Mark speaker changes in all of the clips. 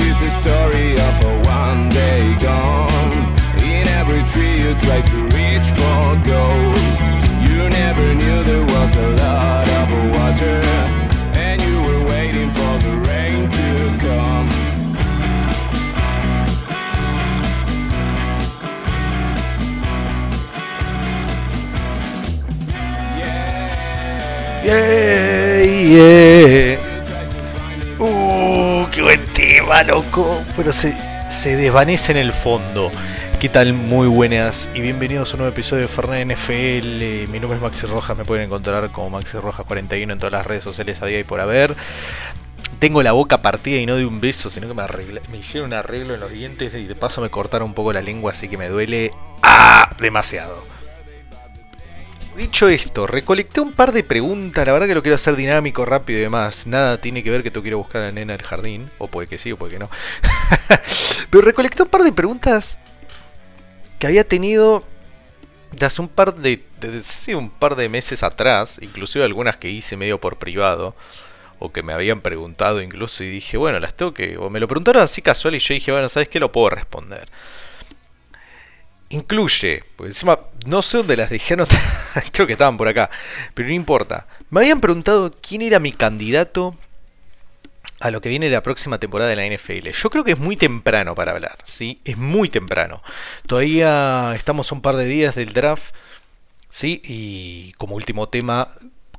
Speaker 1: is the story of a one day gone. In every tree you try to reach for gold. You never knew there was a lot of water, and you were waiting for the rain to come.
Speaker 2: Yeah, yeah. Uh, tema, loco. Pero se, se desvanece en el fondo. ¿Qué tal? Muy buenas y bienvenidos a un nuevo episodio de Fernet NFL. Mi nombre es Maxi Rojas, me pueden encontrar como Maxi Rojas 41 en todas las redes sociales a día y por haber. Tengo la boca partida y no de un beso, sino que me, arregla- me hicieron un arreglo en los dientes y de paso me cortaron un poco la lengua, así que me duele ¡ah! demasiado. Dicho esto, recolecté un par de preguntas, la verdad que lo quiero hacer dinámico, rápido y demás. Nada tiene que ver que tú quiero buscar a la nena del jardín, o puede que sí, o puede que no. Pero recolecté un par de preguntas que había tenido de hace un par de, de- un par de meses atrás, inclusive algunas que hice medio por privado, o que me habían preguntado incluso, y dije, bueno, las tengo que... O me lo preguntaron así casual y yo dije, bueno, ¿sabes qué? Lo puedo responder. Incluye, porque encima no sé dónde las dejé anotadas, creo que estaban por acá, pero no importa. Me habían preguntado quién era mi candidato a lo que viene la próxima temporada de la NFL. Yo creo que es muy temprano para hablar, ¿sí? Es muy temprano. Todavía estamos un par de días del draft, ¿sí? Y como último tema,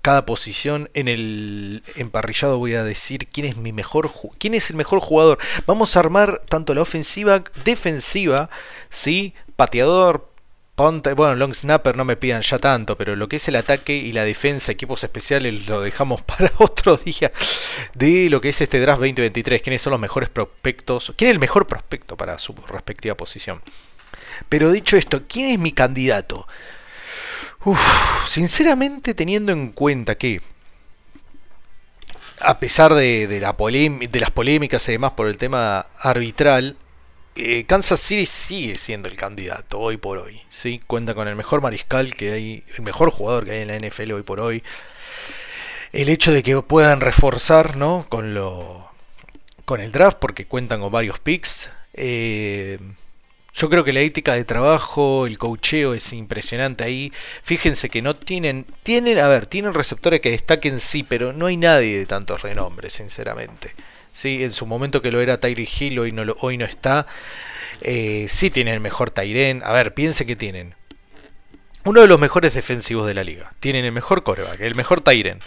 Speaker 2: cada posición en el emparrillado voy a decir quién es mi mejor quién es el mejor jugador. Vamos a armar tanto la ofensiva, defensiva, ¿sí? Pateador, Ponte, bueno, long snapper no me pidan ya tanto, pero lo que es el ataque y la defensa, equipos especiales, lo dejamos para otro día de lo que es este draft 2023. ¿Quiénes son los mejores prospectos? ¿Quién es el mejor prospecto para su respectiva posición? Pero dicho esto, ¿quién es mi candidato? Sinceramente teniendo en cuenta que a pesar de, de las polémicas y demás por el tema arbitral, eh, Kansas City sigue siendo el candidato hoy por hoy. ¿sí? Cuenta con el mejor mariscal que hay, el mejor jugador que hay en la NFL hoy por hoy. El hecho de que puedan reforzar ¿no? con, lo, con el draft, porque cuentan con varios picks. eh, yo creo que la ética de trabajo, el coacheo es impresionante ahí. Fíjense que no tienen, tienen, a ver, tienen receptores que destaquen sí, pero no hay nadie de tantos renombres, sinceramente. Sí, en su momento que lo era Tyree Hill, hoy no, está. Eh, sí tienen el mejor Tyren. A ver, piense que tienen. Uno de los mejores defensivos de la liga. Tienen el mejor coreback, el mejor Tyren.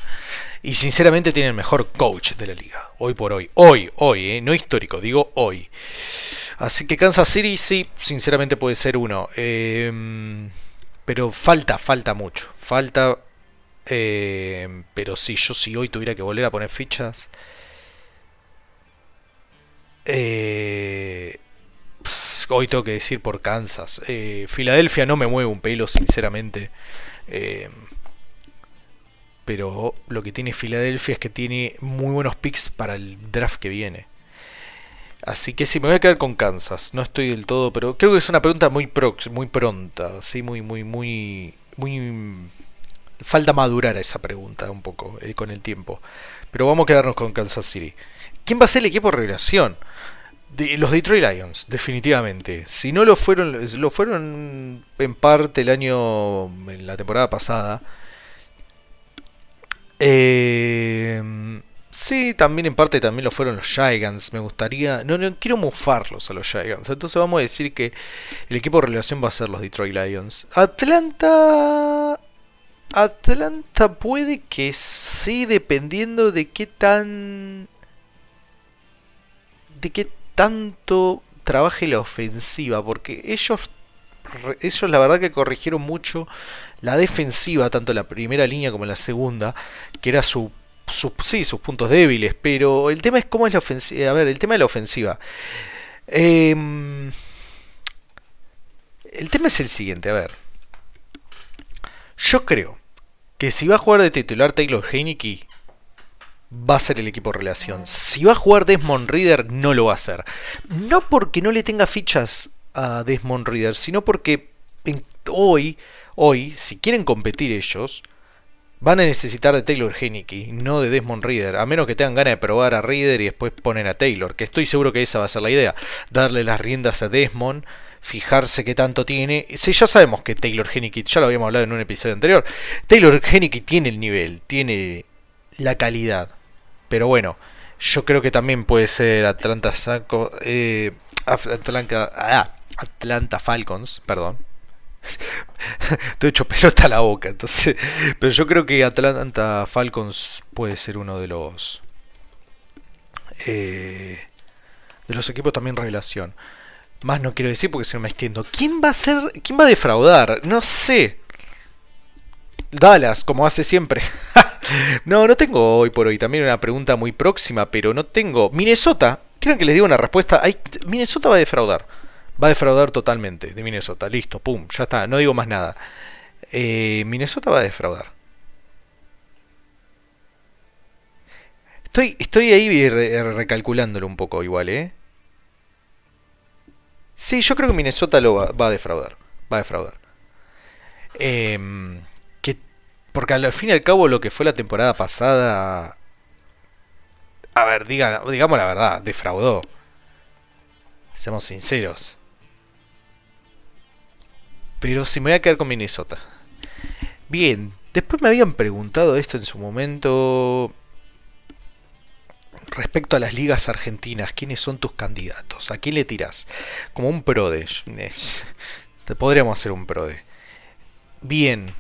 Speaker 2: Y sinceramente tienen el mejor coach de la liga. Hoy por hoy. Hoy, hoy, eh, no histórico, digo hoy. Así que Kansas City sí, sinceramente puede ser uno. Eh, pero falta, falta mucho. Falta. eh, pero si yo si hoy tuviera que volver a poner fichas. Eh, hoy tengo que decir por Kansas. Eh, Filadelfia no me mueve un pelo, sinceramente. Eh, pero lo que tiene Filadelfia es que tiene muy buenos picks para el draft que viene. Así que sí, me voy a quedar con Kansas. No estoy del todo, pero creo que es una pregunta muy prox, muy pronta, sí, muy, muy, muy, muy. Falta madurar esa pregunta un poco con el tiempo. Pero vamos a quedarnos con Kansas City. ¿Quién va a ser el equipo de revelación? Los Detroit Lions, definitivamente. Si no lo fueron, lo fueron en parte el año, en la temporada pasada. Eh, sí, también en parte también lo fueron los Giants. Me gustaría, no, no quiero mufarlos a los Giants. Entonces vamos a decir que el equipo de revelación va a ser los Detroit Lions. Atlanta, Atlanta puede que sí, dependiendo de qué tan de qué tanto trabaje la ofensiva, porque ellos, ellos la verdad que corrigieron mucho la defensiva, tanto la primera línea como la segunda, que era su, su- sí, sus puntos débiles, pero el tema es cómo es la ofensiva. A ver, el tema de la ofensiva. Em, el tema es el siguiente, a ver. Yo creo que si va a jugar de titular Taylor Heineke, va a ser el equipo relación. Si va a jugar Desmond Reader, no lo va a hacer. No porque no le tenga fichas a Desmond Reader, sino porque hoy, hoy, si quieren competir ellos, van a necesitar de Taylor Henneke, no de Desmond Reader, a menos que tengan ganas de probar a Reader y después ponen a Taylor, que estoy seguro que esa va a ser la idea, darle las riendas a Desmond, fijarse qué tanto tiene. Sí, ya sabemos que Taylor Henneke, ya lo habíamos hablado en un episodio anterior, Taylor Henneke tiene el nivel, tiene la calidad, pero bueno, yo creo que también puede ser Atlanta eh, ah, Atlanta Falcons, perdón, Estoy hecho pelota a la boca, entonces. Pero yo creo que Atlanta Falcons puede ser uno de los. Eh, de los equipos también revelación. Más no quiero decir porque se me extiendo. ¿Quién va a ser. ¿Quién va a defraudar? No sé. Dallas, como hace siempre. no, no tengo hoy por hoy también una pregunta muy próxima, pero no tengo. Minnesota. Quiero que les diga una respuesta. Minnesota va a defraudar. Va a defraudar totalmente de Minnesota. Listo, pum, ya está, no digo más nada. Eh, Minnesota va a defraudar. Estoy, estoy ahí recalculándolo un poco igual, ¿eh? Sí, yo creo que Minnesota lo va, a defraudar. Va a defraudar. Que, porque al fin y al cabo lo que fue la temporada pasada... A ver, diga, digamos la verdad, defraudó. Seamos sinceros. Pero si me voy a quedar con Minnesota. Bien, después me habían preguntado esto en su momento respecto a las ligas argentinas, ¿quiénes son tus candidatos? ¿A quién le tiras? Como un PRODE. Te podríamos hacer un PRODE. Bien.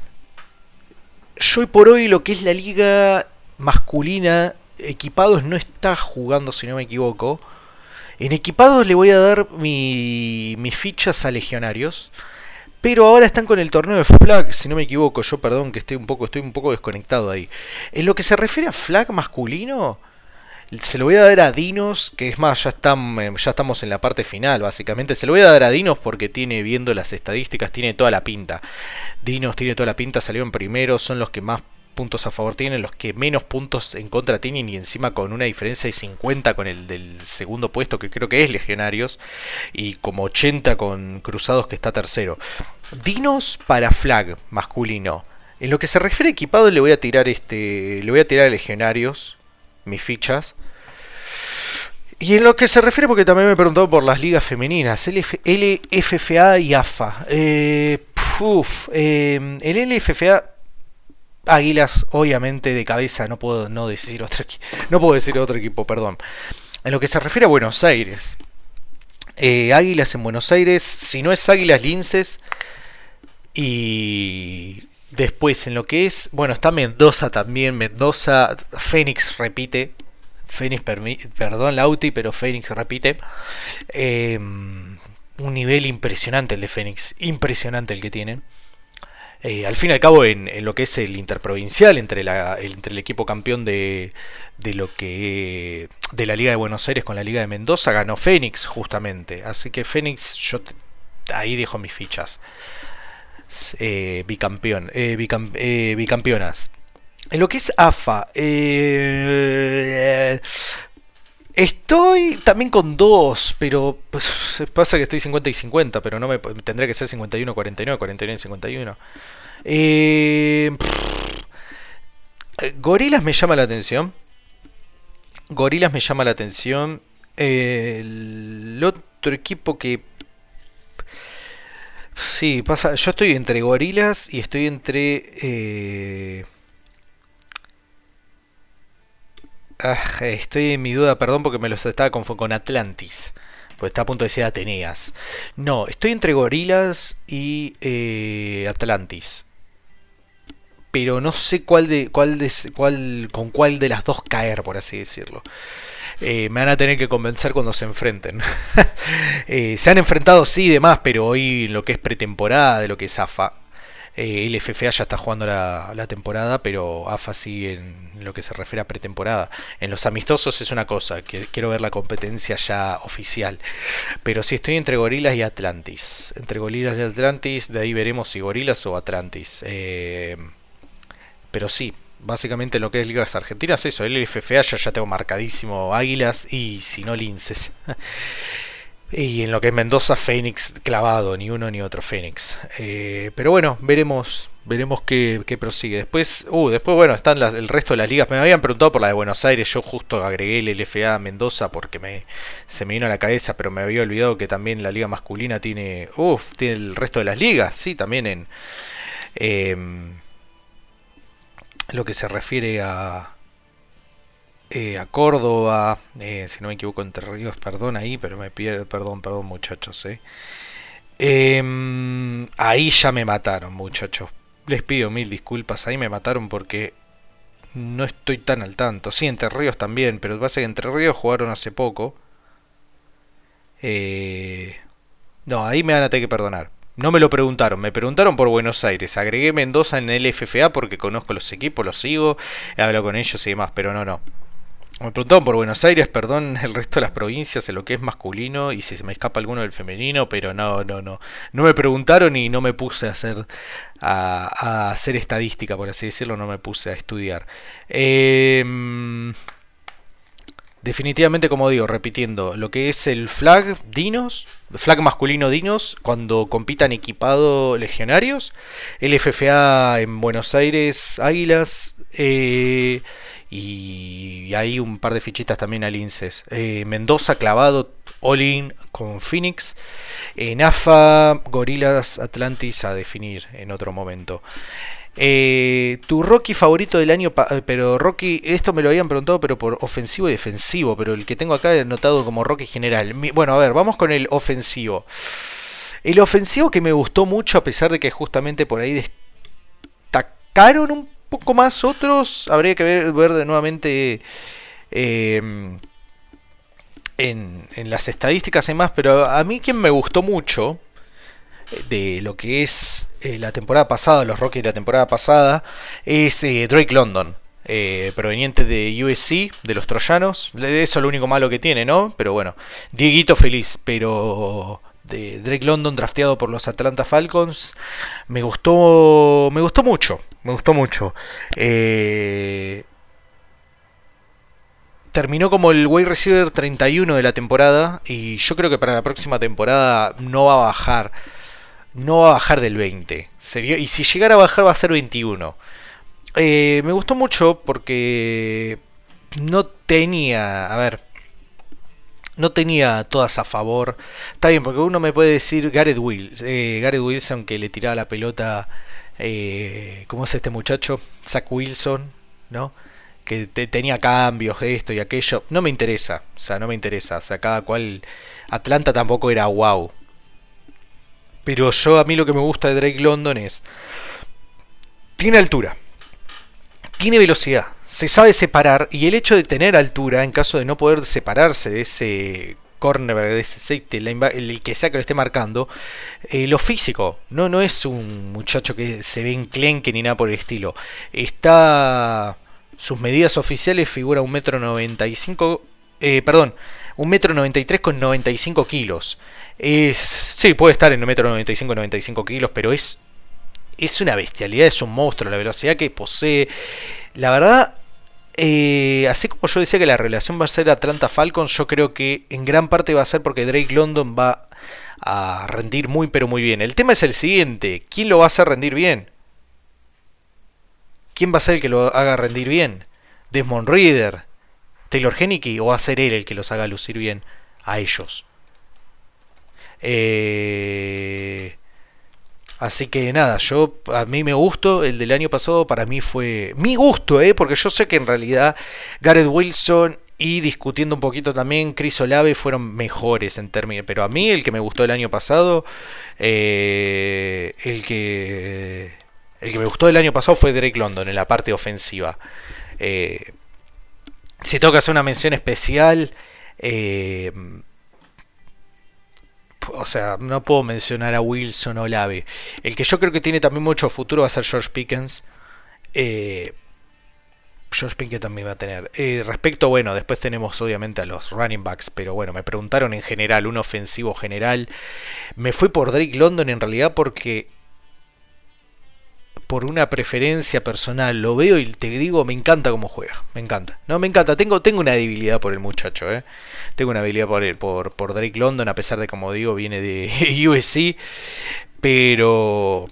Speaker 2: Yo por hoy lo que es la liga masculina, equipados no está jugando, si no me equivoco. En equipados le voy a dar mis fichas a legionarios. Pero ahora están con el torneo de flag, si no me equivoco, yo perdón que estoy un poco, estoy un poco desconectado ahí. En lo que se refiere a flag masculino, se lo voy a dar a Dinos, que es más, ya, están, eh, ya estamos en la parte final, básicamente. Se lo voy a dar a Dinos porque tiene, viendo las estadísticas, tiene toda la pinta. Dinos tiene toda la pinta, salió en primero, son los que más puntos a favor tienen, los que menos puntos en contra tienen y encima con una diferencia de 50 con el del segundo puesto que creo que es Legionarios y como 80 con Cruzados que está tercero. Dinos para flag masculino. En lo que se refiere a equipado le voy a tirar este le voy a tirar a Legionarios mis fichas. Y en lo que se refiere, porque también me he preguntado por las ligas femeninas, LFFA y AFA. Eh, eh, el LFFA Águilas, obviamente, de cabeza, no puedo no decir otro no puedo decir otro equipo, perdón. En lo que se refiere a Buenos Aires. Eh, Águilas en Buenos Aires, si no es Águilas Linces. Y después en lo que es, bueno, está Mendoza también, Mendoza, Fénix repite. Fénix, perdón, Lauti, pero Fénix repite. Em, un nivel impresionante el de Fénix, impresionante el que tienen. Eh, al fin y al cabo en, lo que es el interprovincial entre, el, equipo campeón de, lo que de la Liga de Buenos Aires con la Liga de Mendoza ganó Fénix justamente así que Fénix yo ahí dejo mis fichas eh, bicampeón eh, bicampeonas en lo que es AFA Estoy también con dos, pero pues, pasa que estoy 50 y 50, pero no me tendría que ser 51 49, 49 51. Eh, Gorilas me llama la atención. Gorilas me llama la atención. el otro equipo que Sí, pasa. Yo estoy entre gorilas y estoy entre. Eh, Ah, estoy en mi duda, perdón, porque me los estaba confundiendo con Atlantis. Pues está a punto de decir Ateneas. No, estoy entre Gorilas y eh, Atlantis. Pero no sé cuál de, cuál de, con cuál de las dos caer, por así decirlo. Eh, me van a tener que convencer cuando se enfrenten. Eh, se han enfrentado sí y demás, pero hoy lo que es pretemporada de lo que es AFA, eh, el FFA ya está jugando la, temporada, pero AFA sí en lo que se refiere a pretemporada. En los amistosos es una cosa, que quiero ver la competencia ya oficial. Pero si estoy entre Gorilas y Atlantis. Entre Gorilas y Atlantis, de ahí veremos si Gorilas o Atlantis. Eh, pero sí, básicamente lo que es Ligas Argentinas, eso, el FFA ya, ya tengo marcadísimo Águilas y si no Linces. Y en lo que es Mendoza, Fénix clavado, ni uno ni otro Fénix. Eh, pero bueno, veremos veremos qué, prosigue. Después, uh, después bueno, están el resto de las ligas. Me habían preguntado por la de Buenos Aires, yo justo agregué el LFA Mendoza porque me, se me vino a la cabeza, pero me había olvidado que también la liga masculina tiene, tiene el resto de las ligas, sí, también en em, lo que se refiere a eh, a Córdoba, eh, si no me equivoco, Entre Ríos, perdón ahí, pero me pierdo, perdón, perdón muchachos. Eh. Em, ahí ya me mataron muchachos. Les pido mil disculpas, ahí me mataron porque no estoy tan al tanto. Sí, Entre Ríos también, pero pasa que Entre Ríos jugaron hace poco. no, ahí me van a tener que perdonar. No me lo preguntaron, me preguntaron por Buenos Aires. Agregué Mendoza en el FFA porque conozco los equipos, los sigo, he hablado con ellos y demás, pero no, no. Me preguntaban por Buenos Aires, perdón, el resto de las provincias, en lo que es masculino y si se me escapa alguno del femenino, pero no, no, no. No me preguntaron y no me puse a hacer, a, hacer estadística, por así decirlo, no me puse a estudiar. Em, definitivamente, como digo, repitiendo, lo que es el flag dinos, flag masculino dinos, cuando compitan equipado legionarios, el FFA en Buenos Aires, Águilas, eh, y hay un par de fichitas también al INSES. Eh, Mendoza clavado all-in con Phoenix. En AFA, Gorilas Atlantis a definir en otro momento. Eh, tu Rocky favorito del año, eh, pero Rocky, esto me lo habían preguntado, pero por ofensivo y defensivo, pero el que tengo acá anotado como Rocky general. bueno, a ver, vamos con el ofensivo. El ofensivo que me gustó mucho, a pesar de que justamente por ahí destacaron un poco más otros. Habría que ver, de nuevamente em, en, las estadísticas y más. Pero a mí quien me gustó mucho eh, de lo que es eh, la temporada pasada, los Rockies de la temporada pasada, es eh, Drake London. proveniente de USC, de los troyanos. Eso es lo único malo que tiene, ¿no? Pero bueno, Dieguito feliz, pero Drake London drafteado por los Atlanta Falcons. Me gustó, me gustó mucho, me gustó mucho. Eh, terminó como el wide receiver 31 de la temporada y yo creo que para la próxima temporada no va a bajar. No va a bajar del 20. y si llegara a bajar va a ser 21. Eh, me gustó mucho porque no tenía... A ver, no tenía todas a favor. Está bien, porque uno me puede decir Gareth Wilson, eh, Gareth Wilson que le tiraba la pelota, eh, ¿cómo es este muchacho? Zach Wilson, ¿no? Que tenía cambios, esto y aquello. No me interesa, o sea, no me interesa. O sea, cada cual. Atlanta tampoco era wow. Pero yo, a mí lo que me gusta de Drake London es. Tiene altura tiene velocidad, se sabe separar y el hecho de tener altura, en caso de no poder separarse de ese corner, de ese safety, el que sea que lo esté marcando, eh, lo físico, no, no es un muchacho que se ve enclenque ni nada por el estilo. Está. Sus medidas oficiales figura un metro noventa y cinco. Eh, perdón, un metro noventa y tres con 95 kilos. Sí, puede estar en un metro noventa y cinco, 95 kilos, pero es es una bestialidad, es un monstruo, la velocidad que posee. La verdad, eh, así como yo decía que la relación va a ser Atlanta Falcons, yo creo que en gran parte va a ser porque Drake London va a rendir muy pero muy bien. El tema es el siguiente, ¿quién lo va a hacer rendir bien? ¿Quién va a ser el que lo haga rendir bien? ¿Desmond Reader? ¿Taylor Henneke? ¿O va a ser él el que los haga lucir bien a ellos? Eh... Así que nada, yo a mí me gustó, el del año pasado para mí fue mi gusto, ¿eh? porque yo sé que en realidad Gareth Wilson y discutiendo un poquito también Chris Olave fueron mejores en términos, pero a mí el que me gustó el año pasado, eh, el que el que me gustó el año pasado fue Drake London en la parte ofensiva. Si tengo que hacer una mención especial, eh, o sea, no puedo mencionar a Wilson o Lave. El que yo creo que tiene también mucho futuro va a ser George Pickens. Eh, George Pickens también va a tener. Eh, respecto, bueno, después tenemos obviamente a los running backs, pero bueno, me preguntaron en general, un ofensivo general. Me fui por Drake London en realidad porque por una preferencia personal, lo veo y te digo, me encanta cómo juega, me encanta. No, me encanta, tengo, tengo una debilidad por el muchacho, ¿eh? Tengo una debilidad por, por, por Drake London, a pesar de, como digo, viene de USC, pero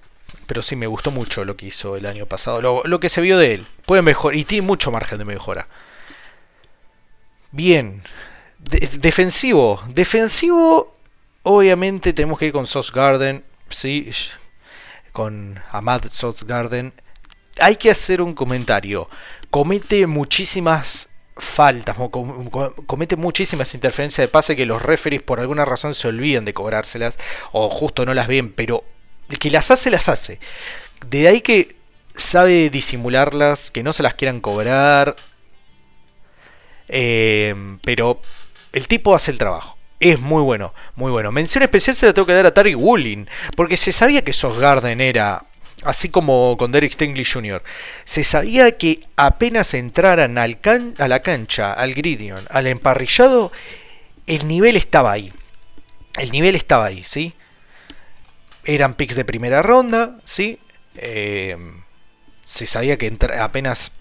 Speaker 2: pero sí me gustó mucho lo que hizo el año pasado, lo, lo que se vio de él. Puede mejorar y tiene mucho margen de mejora. Bien, defensivo, defensivo, obviamente tenemos que ir con Sauce Garden, sí, con Ahmad Sauce Garden. Hay que hacer un comentario. Comete muchísimas faltas, comete muchísimas interferencias de pase que los referees por alguna razón se olviden de cobrárselas o justo no las ven, pero el que las hace, las hace. De ahí que sabe disimularlas, que no se las quieran cobrar. Eh, pero el tipo hace el trabajo. Es muy bueno, muy bueno. Mención especial se la tengo que dar a Tariq Wooling, porque se sabía que Sos Garden era, así como con Derek Stingley Jr., se sabía que apenas entraran a la cancha, al gridion, al emparrillado, el nivel estaba ahí. El nivel estaba ahí, ¿sí? Eran picks de primera ronda, ¿sí? Eh, se sabía que apenas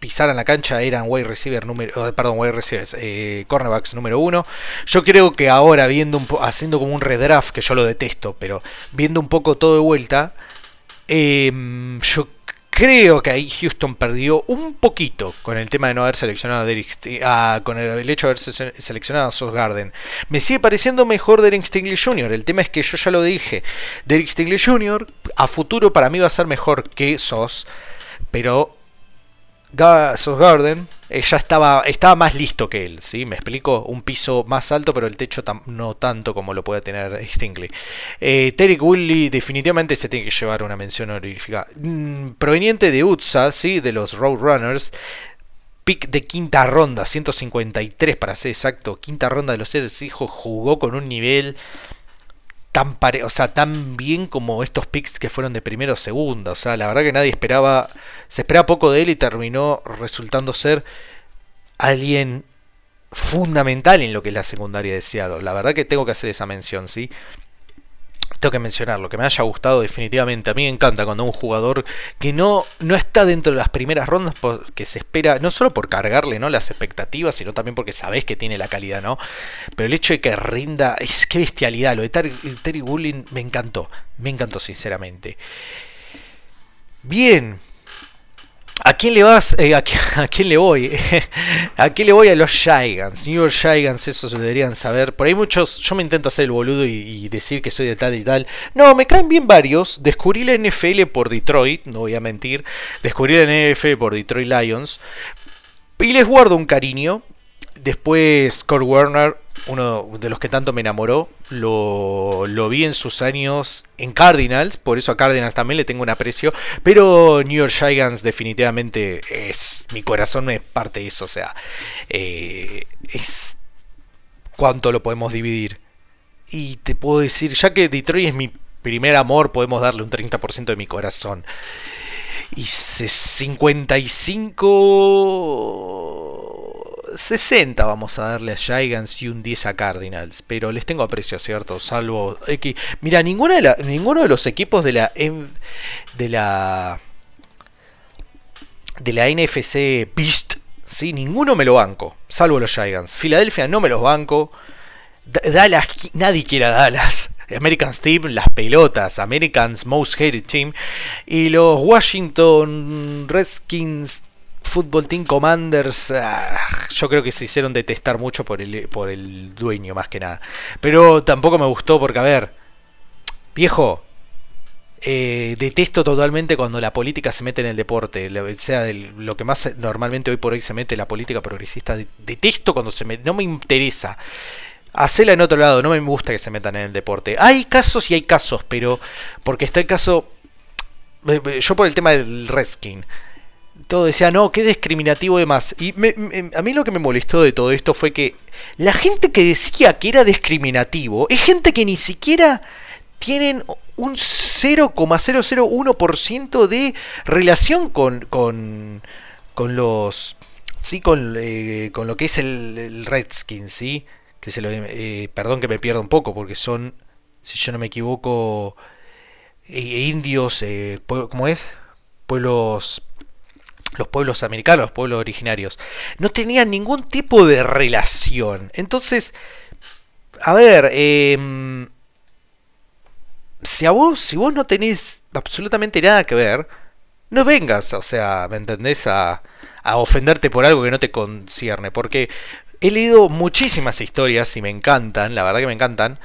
Speaker 2: pisaran la cancha eran wide receiver número, oh, perdón, wide receivers, eh, cornerbacks número uno. Yo creo que ahora viendo un haciendo como un redraft, que yo lo detesto, pero viendo un poco todo de vuelta, em, yo creo que ahí Houston perdió un poquito con el tema de no haber seleccionado a Derek ah, con el, hecho de haber seleccionado a Sos Garden. Me sigue pareciendo mejor Derek Stingley Jr. El tema es que yo ya lo dije, Derek Stingley Jr. a futuro para mí va a ser mejor que Sos, pero Garden eh, ya estaba, estaba más listo que él, ¿sí? Me explico, un piso más alto, pero el techo no tanto como lo puede tener Stingley. Eh, Terry Willy definitivamente se tiene que llevar una mención honorífica. Mm, proveniente de UTSA, ¿sí? De los Roadrunners. Pick de quinta ronda, 153 para ser exacto. Quinta ronda de los seres hijos, jugó con un nivel tan pare o sea, tan bien como estos picks que fueron de primero o segunda. O sea, la verdad que nadie esperaba, se esperaba poco de él y terminó resultando ser alguien fundamental en lo que es la secundaria de. La verdad que tengo que hacer esa mención, ¿sí? Tengo que mencionarlo, que me haya gustado definitivamente. A mí me encanta cuando un jugador que no, no está dentro de las primeras rondas, que se espera, no solo por cargarle ¿no? las expectativas, sino también porque sabes que tiene la calidad, ¿no? Pero el hecho de que rinda, es que bestialidad. Lo de Terry, Terry Bulling me encantó, me encantó sinceramente. Bien, ¿A quién le vas? Eh, a, le voy? ¿A quién le voy a los Gigants? New York eso se deberían saber. Por ahí muchos, yo me intento hacer el boludo y, decir que soy de tal y tal. No, me caen bien varios. Descubrí la NFL por Detroit, no voy a mentir. Descubrí la NFL por Detroit Lions. Y les guardo un cariño. Después, Kurt Warner uno de los que tanto me enamoró. Lo, vi en sus años en Cardinals, por eso a Cardinals también le tengo un aprecio. Pero New York Giants definitivamente es, mi corazón es parte de eso, o sea, eh, es cuánto lo podemos dividir. Y te puedo decir, ya que Detroit es mi primer amor, podemos darle un 30% de mi corazón. Y 55 60 vamos a darle a Gigants y un 10 a Cardinals. Pero les tengo aprecio, ¿cierto? Salvo X. Mira, de ninguno de los equipos de la. De la. De la NFC Beast. ¿sí? Ninguno me lo banco. Salvo los Giants. Filadelfia no me los banco. Dallas, nadie quiere Dallas. American Team, las pelotas, Americans Most Hated Team. Y los Washington Redskins Football Team Commanders, ah, yo creo que se hicieron detestar mucho por el, por el dueño, más que nada. Pero tampoco me gustó porque, a ver, viejo, eh, detesto totalmente cuando la política se mete en el deporte, sea lo que más normalmente hoy por hoy se mete la política progresista. Detesto cuando se mete, no me interesa. Hacela en otro lado, no me gusta que se metan en el deporte. Hay casos y hay casos, pero porque está el caso. Eh, eh, yo por el tema del Redskin todo decía, no, qué discriminativo de más. Y a mí lo que me molestó de todo esto fue que la gente que decía que era discriminativo es gente que ni siquiera tienen un 0,001% de relación con, con, con los... Sí, con, eh, con lo que es el, el Redskin, ¿sí? Que se lo, eh, perdón que me pierda un poco, porque son, si yo no me equivoco, eh, indios, ¿cómo es? pueblos los pueblos americanos, los pueblos originarios, no tenían ningún tipo de relación. Entonces, a ver, em, si a vos, si vos no tenés absolutamente nada que ver, no vengas, o sea, ¿me entendés? A, a ofenderte por algo que no te concierne. Porque he leído muchísimas historias y me encantan, la verdad que me encantan,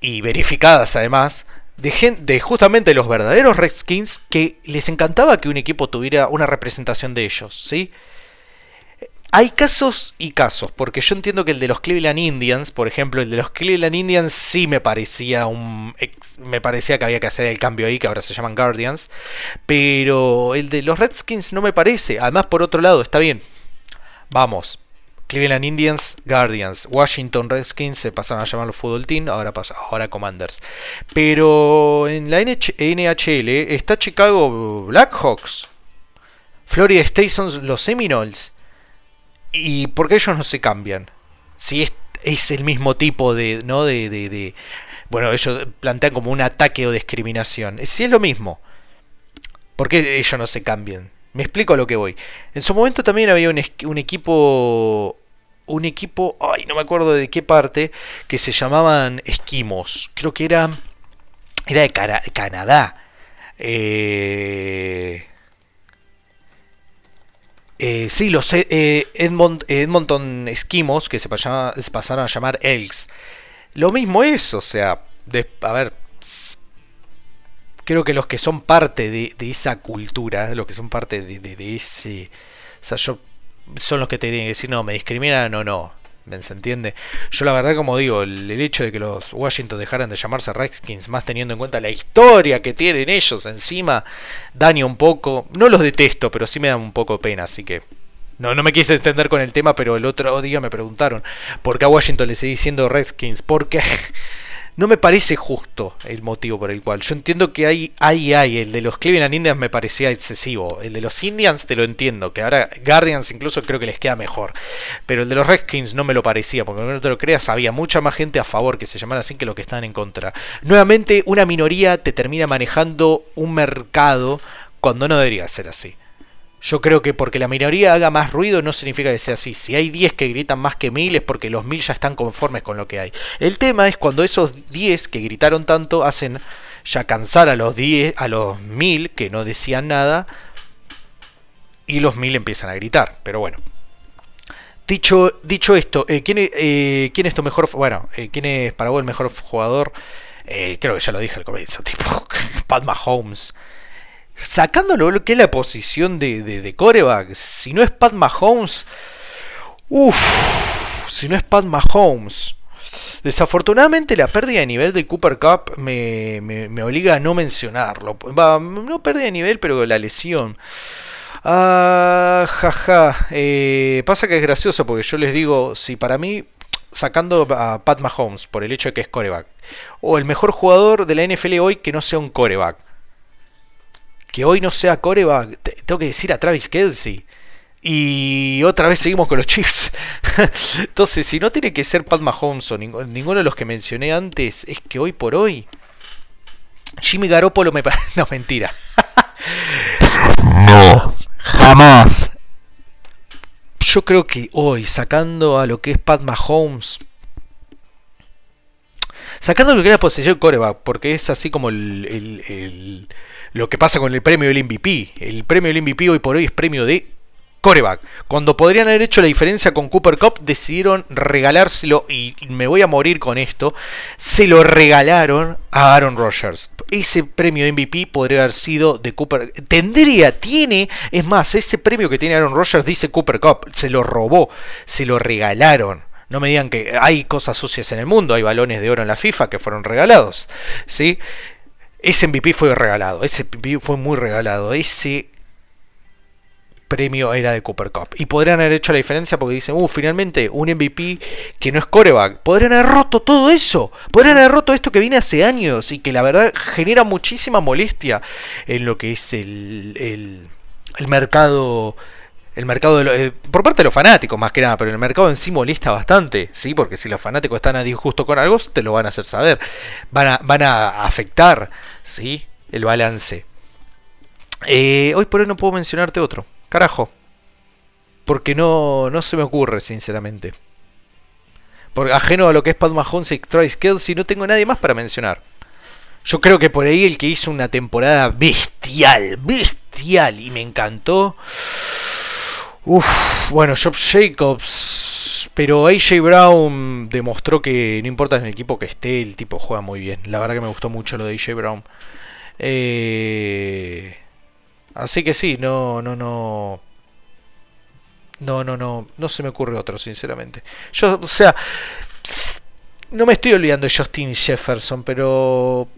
Speaker 2: y verificadas además, de, de justamente los verdaderos Redskins que les encantaba que un equipo tuviera una representación de ellos, ¿sí? Hay casos y casos, porque yo entiendo que el de los Cleveland Indians, por ejemplo, el de los Cleveland Indians sí me parecía un me parecía que había que hacer el cambio ahí, que ahora se llaman Guardians, pero el de los Redskins no me parece. Además, por otro lado, está bien. Vamos, Cleveland Indians, Guardians, Washington Redskins se pasaron a llamar los Football Team, ahora, pasa, ahora Commanders. Pero en la NHL está Chicago Blackhawks, Florida Station los Seminoles. ¿Y por qué ellos no se cambian? Si es, es el mismo tipo de, ¿no? De, de, de, Bueno, ellos plantean como un ataque o discriminación. Si es lo mismo, ¿por qué ellos no se cambian? Me explico a lo que voy. En su momento también había un, equipo. Un equipo. Ay, no me acuerdo de qué parte. Que se llamaban Esquimos. Creo que era. Era de Canadá. Eh, eh, sí, los eh, Edmonton Esquimos, que se, se, pasaron a llamar Elks. Lo mismo es, o sea, de, a ver, creo que los que son parte de, esa cultura, los que son parte de, ese... O sea, yo, son los que te tienen que decir, no, me discriminan o no. ¿Se entiende? Yo la verdad, como digo, el, hecho de que los Washington dejaran de llamarse Redskins, más teniendo en cuenta la historia que tienen ellos encima, daña un poco. No los detesto, pero sí me dan un poco pena, así que... No, no me quise extender con el tema, pero el otro día me preguntaron por qué a Washington le sigue diciendo Redskins. Porque no me parece justo el motivo por el cual. Yo entiendo que hay, hay, hay. El de los Cleveland Indians me parecía excesivo. El de los Indians te lo entiendo. Que ahora Guardians incluso creo que les queda mejor. Pero el de los Redskins no me lo parecía. Porque no te lo creas, había mucha más gente a favor que se llamara así que lo que están en contra. Nuevamente, una minoría te termina manejando un mercado cuando no debería ser así. Yo creo que porque la minoría haga más ruido no significa que sea así. Si hay 10 que gritan más que 1000 es porque los 1000 ya están conformes con lo que hay. El tema es cuando esos 10 que gritaron tanto hacen ya cansar a los 10, a los 1000 que no decían nada y los 1000 empiezan a gritar. Pero bueno. Dicho, dicho esto, eh, ¿quién, eh, ¿quién, es tu mejor... Bueno, eh, ¿quién es para vos el mejor jugador? Creo que ya lo dije al comienzo, tipo Pat Mahomes sacándolo lo que es la posición de, de, coreback, si no es Pat Mahomes, uff, si no es Pat Mahomes. Desafortunadamente la pérdida de nivel de Cooper Cup me, me, obliga a no mencionarlo. no pérdida de nivel, pero la lesión. Ah, jaja. Eh, pasa que es gracioso porque yo les digo, si para mí, sacando a Pat Mahomes por el hecho de que es coreback, o el mejor jugador de la NFL hoy que no sea un coreback, que hoy no sea coreback, tengo que decir a Travis Kelsey. Y otra vez seguimos con los Chiefs. Entonces, si no tiene que ser Pat Mahomes o ninguno de los que mencioné antes, es que hoy por hoy Jimmy Garoppolo me parece... No, mentira.
Speaker 3: no, jamás.
Speaker 2: Yo creo que hoy, sacando a lo que es Pat Mahomes, sacando lo que es la posición coreback, porque es así como el lo que pasa con el premio del MVP. El premio del MVP hoy por hoy es premio de coreback. Cuando podrían haber hecho la diferencia con Cooper Cup, decidieron regalárselo y me voy a morir con esto. Se lo regalaron a Aaron Rodgers. Ese premio MVP podría haber sido de Cooper. Tendría, tiene, es más, ese premio que tiene Aaron Rodgers dice Cooper Cup. Se lo robó, se lo regalaron. No me digan que hay cosas sucias en el mundo, hay balones de oro en la FIFA que fueron regalados. ¿sí? Ese MVP fue regalado, ese MVP fue muy regalado, ese premio era de Cooper Cup. Y podrían haber hecho la diferencia porque dicen, uh, finalmente un MVP que no es coreback. Podrían haber roto todo eso. Podrían haber roto esto que viene hace años y que la verdad genera muchísima molestia en lo que es el, el, el mercado el mercado de eh, por parte de los fanáticos más que nada, pero el mercado en sí molesta bastante, ¿sí? Porque si los fanáticos están a disgusto con algo, te lo van a hacer saber. Van a, van a afectar, ¿sí? El balance. Eh, hoy por hoy no puedo mencionarte otro. Carajo. Porque no, no se me ocurre, sinceramente. Porque ajeno a lo que es Pat Mahomes y Travis Kelsey, no tengo nadie más para mencionar. Yo creo que por ahí el que hizo una temporada bestial, bestial, y me encantó. Uf, bueno, Job Jacobs. Pero AJ Brown demostró que no importa en el equipo que esté, el tipo juega muy bien. La verdad que me gustó mucho lo de AJ Brown. Eh, así que sí, no, no, no. No, no, no. No se me ocurre otro, sinceramente. Yo, o sea. No me estoy olvidando de Justin Jefferson, pero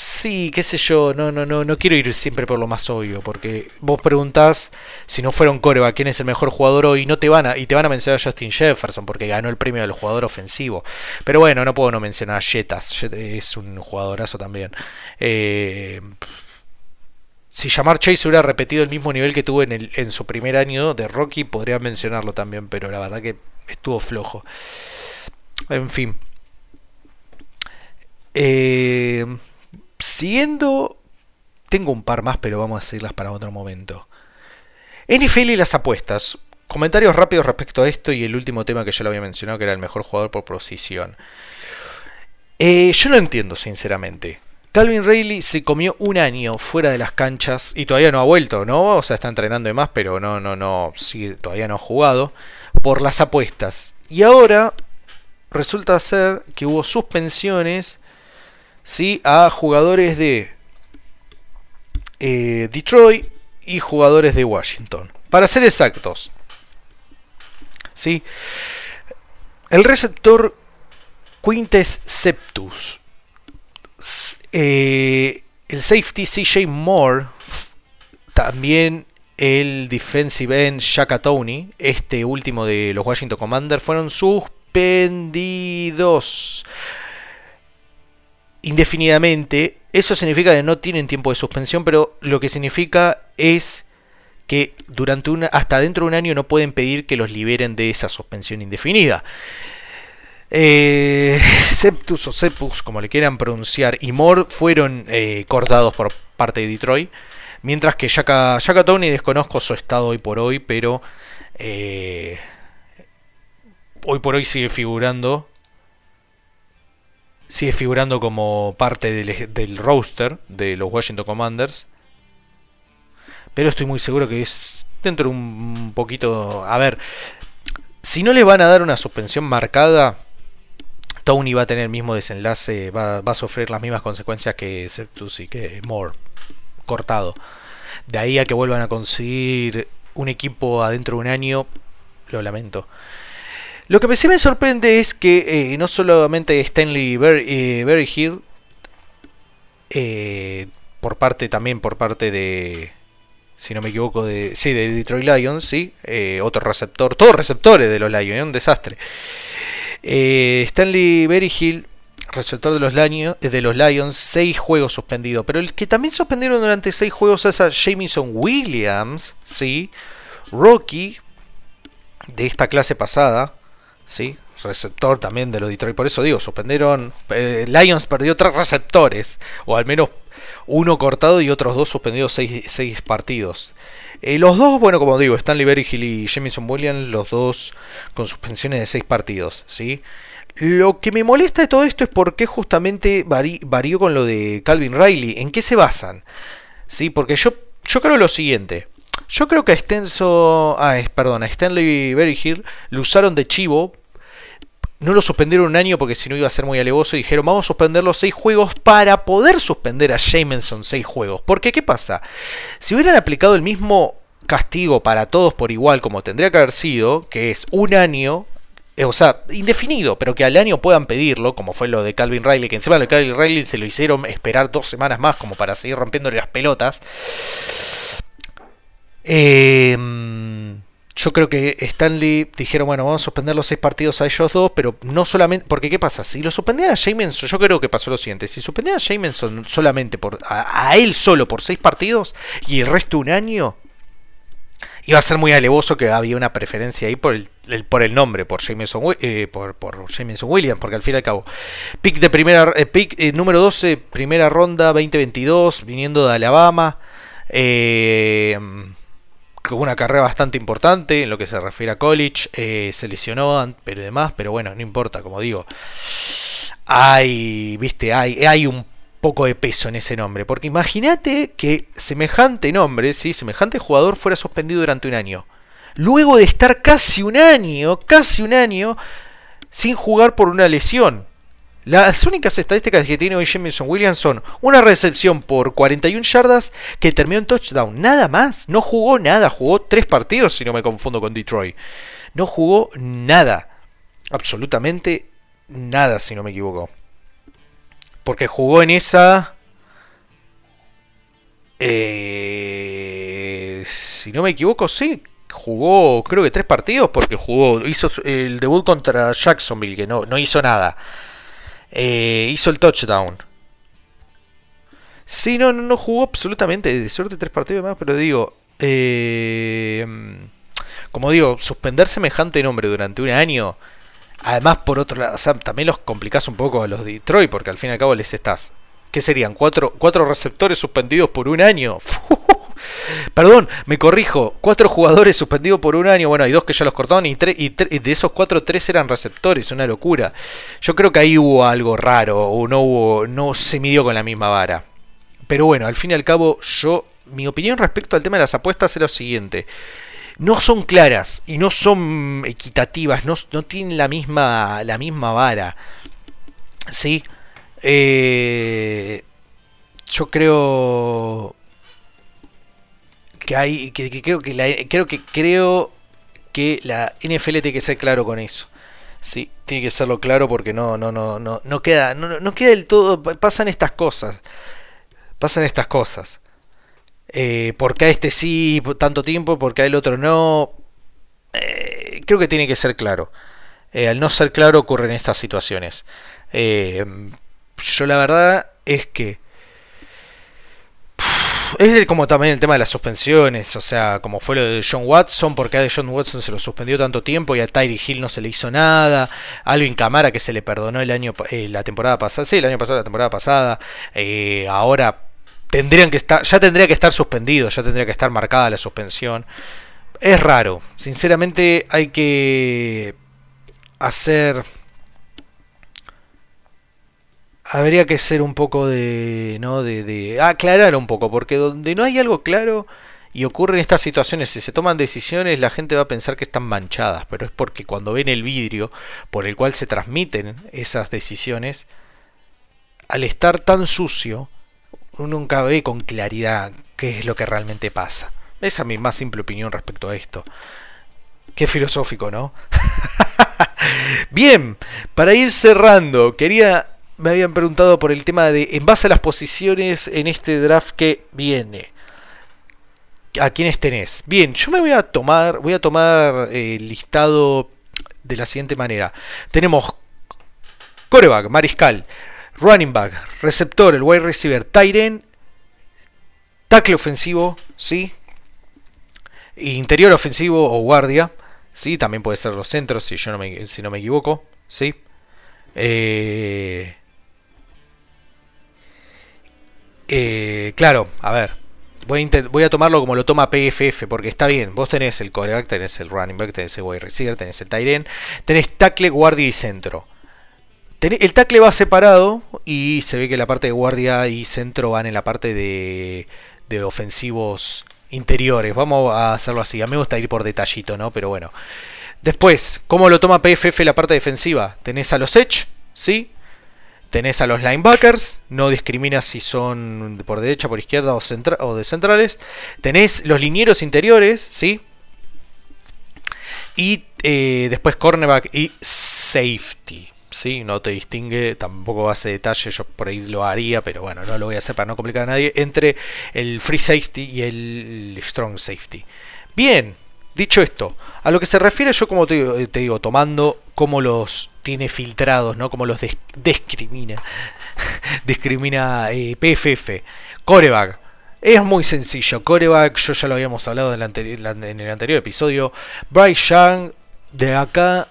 Speaker 2: Sí, qué sé yo, no, no, no, no quiero ir siempre por lo más obvio, porque vos preguntás si no fuera un coreback quién es el mejor jugador hoy, no te van a, y te van a mencionar a Justin Jefferson, porque ganó el premio del jugador ofensivo. Pero bueno, no puedo no mencionar a Jetas, es un jugadorazo también. Eh, si Jamar Chase hubiera repetido el mismo nivel que tuvo en, el, en su primer año de Rocky, podría mencionarlo también, pero la verdad que estuvo flojo. En fin. Eh, siguiendo, tengo un par más, pero vamos a seguirlas para otro momento. NFL y las apuestas. Comentarios rápidos respecto a esto y el último tema que ya lo había mencionado, que era el mejor jugador por posición. Eh, yo no entiendo, sinceramente. Calvin Rayleigh se comió un año fuera de las canchas y todavía no ha vuelto, ¿no? O sea, está entrenando de más, pero no, no, no, sí, todavía no ha jugado por las apuestas. Y ahora resulta ser que hubo suspensiones ¿sí? a jugadores de eh, Detroit y jugadores de Washington. Para ser exactos, ¿sí? el receptor Quintes Septus, eh, el safety CJ Moore, también el defensive end Shaka Tony, este último de los Washington Commanders, fueron suspendidos indefinidamente, eso significa que no tienen tiempo de suspensión, pero lo que significa es que durante una, hasta dentro de un año no pueden pedir que los liberen de esa suspensión indefinida. Eh, Septus o Sepus, como le quieran pronunciar, y Moore fueron eh, cortados por parte de Detroit. Mientras que Shaka, Tony desconozco su estado hoy por hoy, pero eh, hoy por hoy sigue figurando sigue figurando como parte del, del roster de los Washington Commanders. Pero estoy muy seguro que es dentro de un poquito... A ver, si no le van a dar una suspensión marcada, Tony va a tener el mismo desenlace, va, a sufrir las mismas consecuencias que Septus y que Moore, cortado. De ahí a que vuelvan a conseguir un equipo adentro de un año, lo lamento. Lo que sí me sorprende es que eh, no solamente Stanley Berry, eh, por parte también por parte de, si no me equivoco, de, sí, de Detroit Lions, sí, eh, otro receptor, todos receptores de los Lions, un desastre. Stanley Berryhill, receptor de los, Lions, de seis juegos suspendidos, pero el que también suspendieron durante seis juegos es a Jamison Williams, sí, Rocky de esta clase pasada, ¿sí? receptor también de los Detroit. Por eso digo, suspendieron. Eh, Lions perdió tres receptores, o al menos uno cortado y otros dos suspendidos seis, partidos. Eh, los dos, bueno, como digo, Stanley Berryhill y Jamison Williams, los dos con suspensiones de seis partidos. ¿sí? Lo que me molesta de todo esto es por qué justamente varió con lo de Calvin Riley. ¿En qué se basan? ¿Sí? Porque yo, yo creo lo siguiente. Yo creo que a Extenso. Ah, perdón, a Stanley lo usaron de chivo. No lo suspendieron un año porque si no iba a ser muy alevoso. Y dijeron, vamos a suspender los seis juegos para poder suspender a Jameson seis juegos. Porque, ¿qué pasa? Si hubieran aplicado el mismo castigo para todos por igual como tendría que haber sido, que es un año, eh, o sea, indefinido, pero que al año puedan pedirlo, como fue lo de Calvin Riley, que encima de Calvin Riley se lo hicieron esperar dos semanas más como para seguir rompiéndole las pelotas. Em, yo creo que Stanley dijeron, bueno, vamos a suspender los seis partidos a ellos dos, pero no solamente, porque ¿qué pasa? Si lo suspendían a Jameson, yo creo que pasó lo siguiente, si suspendían a Jameson solamente por, a, él solo por seis partidos y el resto un año, iba a ser muy alevoso que había una preferencia ahí por el, por el nombre, por Jameson, eh, por, por Jameson Williams, porque al fin y al cabo, pick de primera, eh, pick eh, número 12, primera ronda 2022, viniendo de Alabama. Eh, una carrera bastante importante en lo que se refiere a college. Eh, se lesionó, pero demás, pero bueno, no importa, como digo. Hay, viste, hay, hay un poco de peso en ese nombre. Porque imagínate que semejante nombre, ¿sí? semejante jugador fuera suspendido durante un año. Luego de estar casi un año, casi un año, sin jugar por una lesión. Las únicas estadísticas que tiene hoy Jameson Williams son una recepción por 41 yardas que terminó en touchdown. Nada más. No jugó nada. Jugó tres partidos, si no me confundo con Detroit. No jugó nada. Absolutamente nada, si no me equivoco. Porque jugó en esa... Eh, si no me equivoco, sí. Jugó creo que tres partidos porque jugó, hizo el debut contra Jacksonville, que no, no hizo nada. Eh, hizo el touchdown. Sí, no, no, jugó absolutamente. De suerte tres partidos más, pero digo. Eh, como digo, suspender semejante nombre durante un año. Además, por otro lado, también los complicás un poco a los de Detroit, porque al fin y al cabo les estás. ¿Qué serían? ¿Cuatro, cuatro receptores suspendidos por un año? Perdón, me corrijo. Cuatro jugadores suspendidos por un año. Bueno, hay dos que ya los cortaron y, y, de esos cuatro, tres eran receptores. Una locura. Yo creo que ahí hubo algo raro. O no hubo. No se midió con la misma vara. Pero bueno, al fin y al cabo, yo. Mi opinión respecto al tema de las apuestas es lo siguiente. No son claras y no son equitativas. No, no tienen la misma. la misma vara. ¿Sí? Eh, yo creo que hay que, creo que la, creo que creo que la NFL tiene que ser claro con eso. Sí, tiene que serlo claro porque no no no no no queda no, no queda del todo pasan estas cosas. Pasan estas cosas. Eh, porque a este sí tanto tiempo, porque a el otro no. Eh, creo que tiene que ser claro. Eh, al no ser claro ocurren estas situaciones. yo la verdad es que es como también el tema de las suspensiones, o sea, como fue lo de John Watson, porque a John Watson se lo suspendió tanto tiempo y a Tyree Hill no se le hizo nada, Alvin Camara que se le perdonó el año eh, la temporada pasada, sí, el año pasado la temporada pasada, eh, ahora tendrían que estar, ya tendría que estar suspendido, ya tendría que estar marcada la suspensión. Es raro, sinceramente hay que hacer habría que ser un poco de, ¿no? De, de, aclarar un poco, porque donde no hay algo claro y ocurren estas situaciones, si se toman decisiones, la gente va a pensar que están manchadas, pero es porque cuando ven el vidrio por el cual se transmiten esas decisiones, al estar tan sucio, uno nunca ve con claridad qué es lo que realmente pasa. Esa es mi más simple opinión respecto a esto. Qué filosófico, ¿no? Bien, para ir cerrando, quería me habían preguntado por el tema de, en base a las posiciones en este draft que viene, ¿a quiénes tenés? Bien, yo me voy a tomar, voy a tomar el listado de la siguiente manera. Tenemos coreback, mariscal, running back, receptor, el wide receiver, Tyren, tackle ofensivo, ¿sí? Interior ofensivo o guardia, ¿sí? También puede ser los centros, si yo no me, si no me equivoco, ¿sí? Eh, Eh, claro, a ver. Voy a, tomarlo como lo toma PFF, porque está bien. Vos tenés el coreback, tenés el running back, tenés el wide receiver, tenés el tight end, tenés tackle, guardia y centro. el tackle va separado y se ve que la parte de guardia y centro van en la parte de, de ofensivos interiores. Vamos a hacerlo así. A mí me gusta ir por detallito, ¿no? Pero bueno. Después, ¿cómo lo toma PFF la parte defensiva? Tenés a los Edge, ¿sí? Tenés a los linebackers, no discriminas si son por derecha, por izquierda o, o de centrales. Tenés los linieros interiores, ¿sí? Y eh, después cornerback y safety. ¿sí? No te distingue, tampoco hace detalle, yo por ahí lo haría, pero bueno, no lo voy a hacer para no complicar a nadie, entre el free safety y el strong safety. Bien, dicho esto, a lo que se refiere yo como te, digo, tomando como los tiene filtrados, ¿no? Como los discrimina. discrimina eh, PFF. Coreback. Es muy sencillo. Coreback, yo ya lo habíamos hablado en el, anterior episodio. Bryce Young, de acá,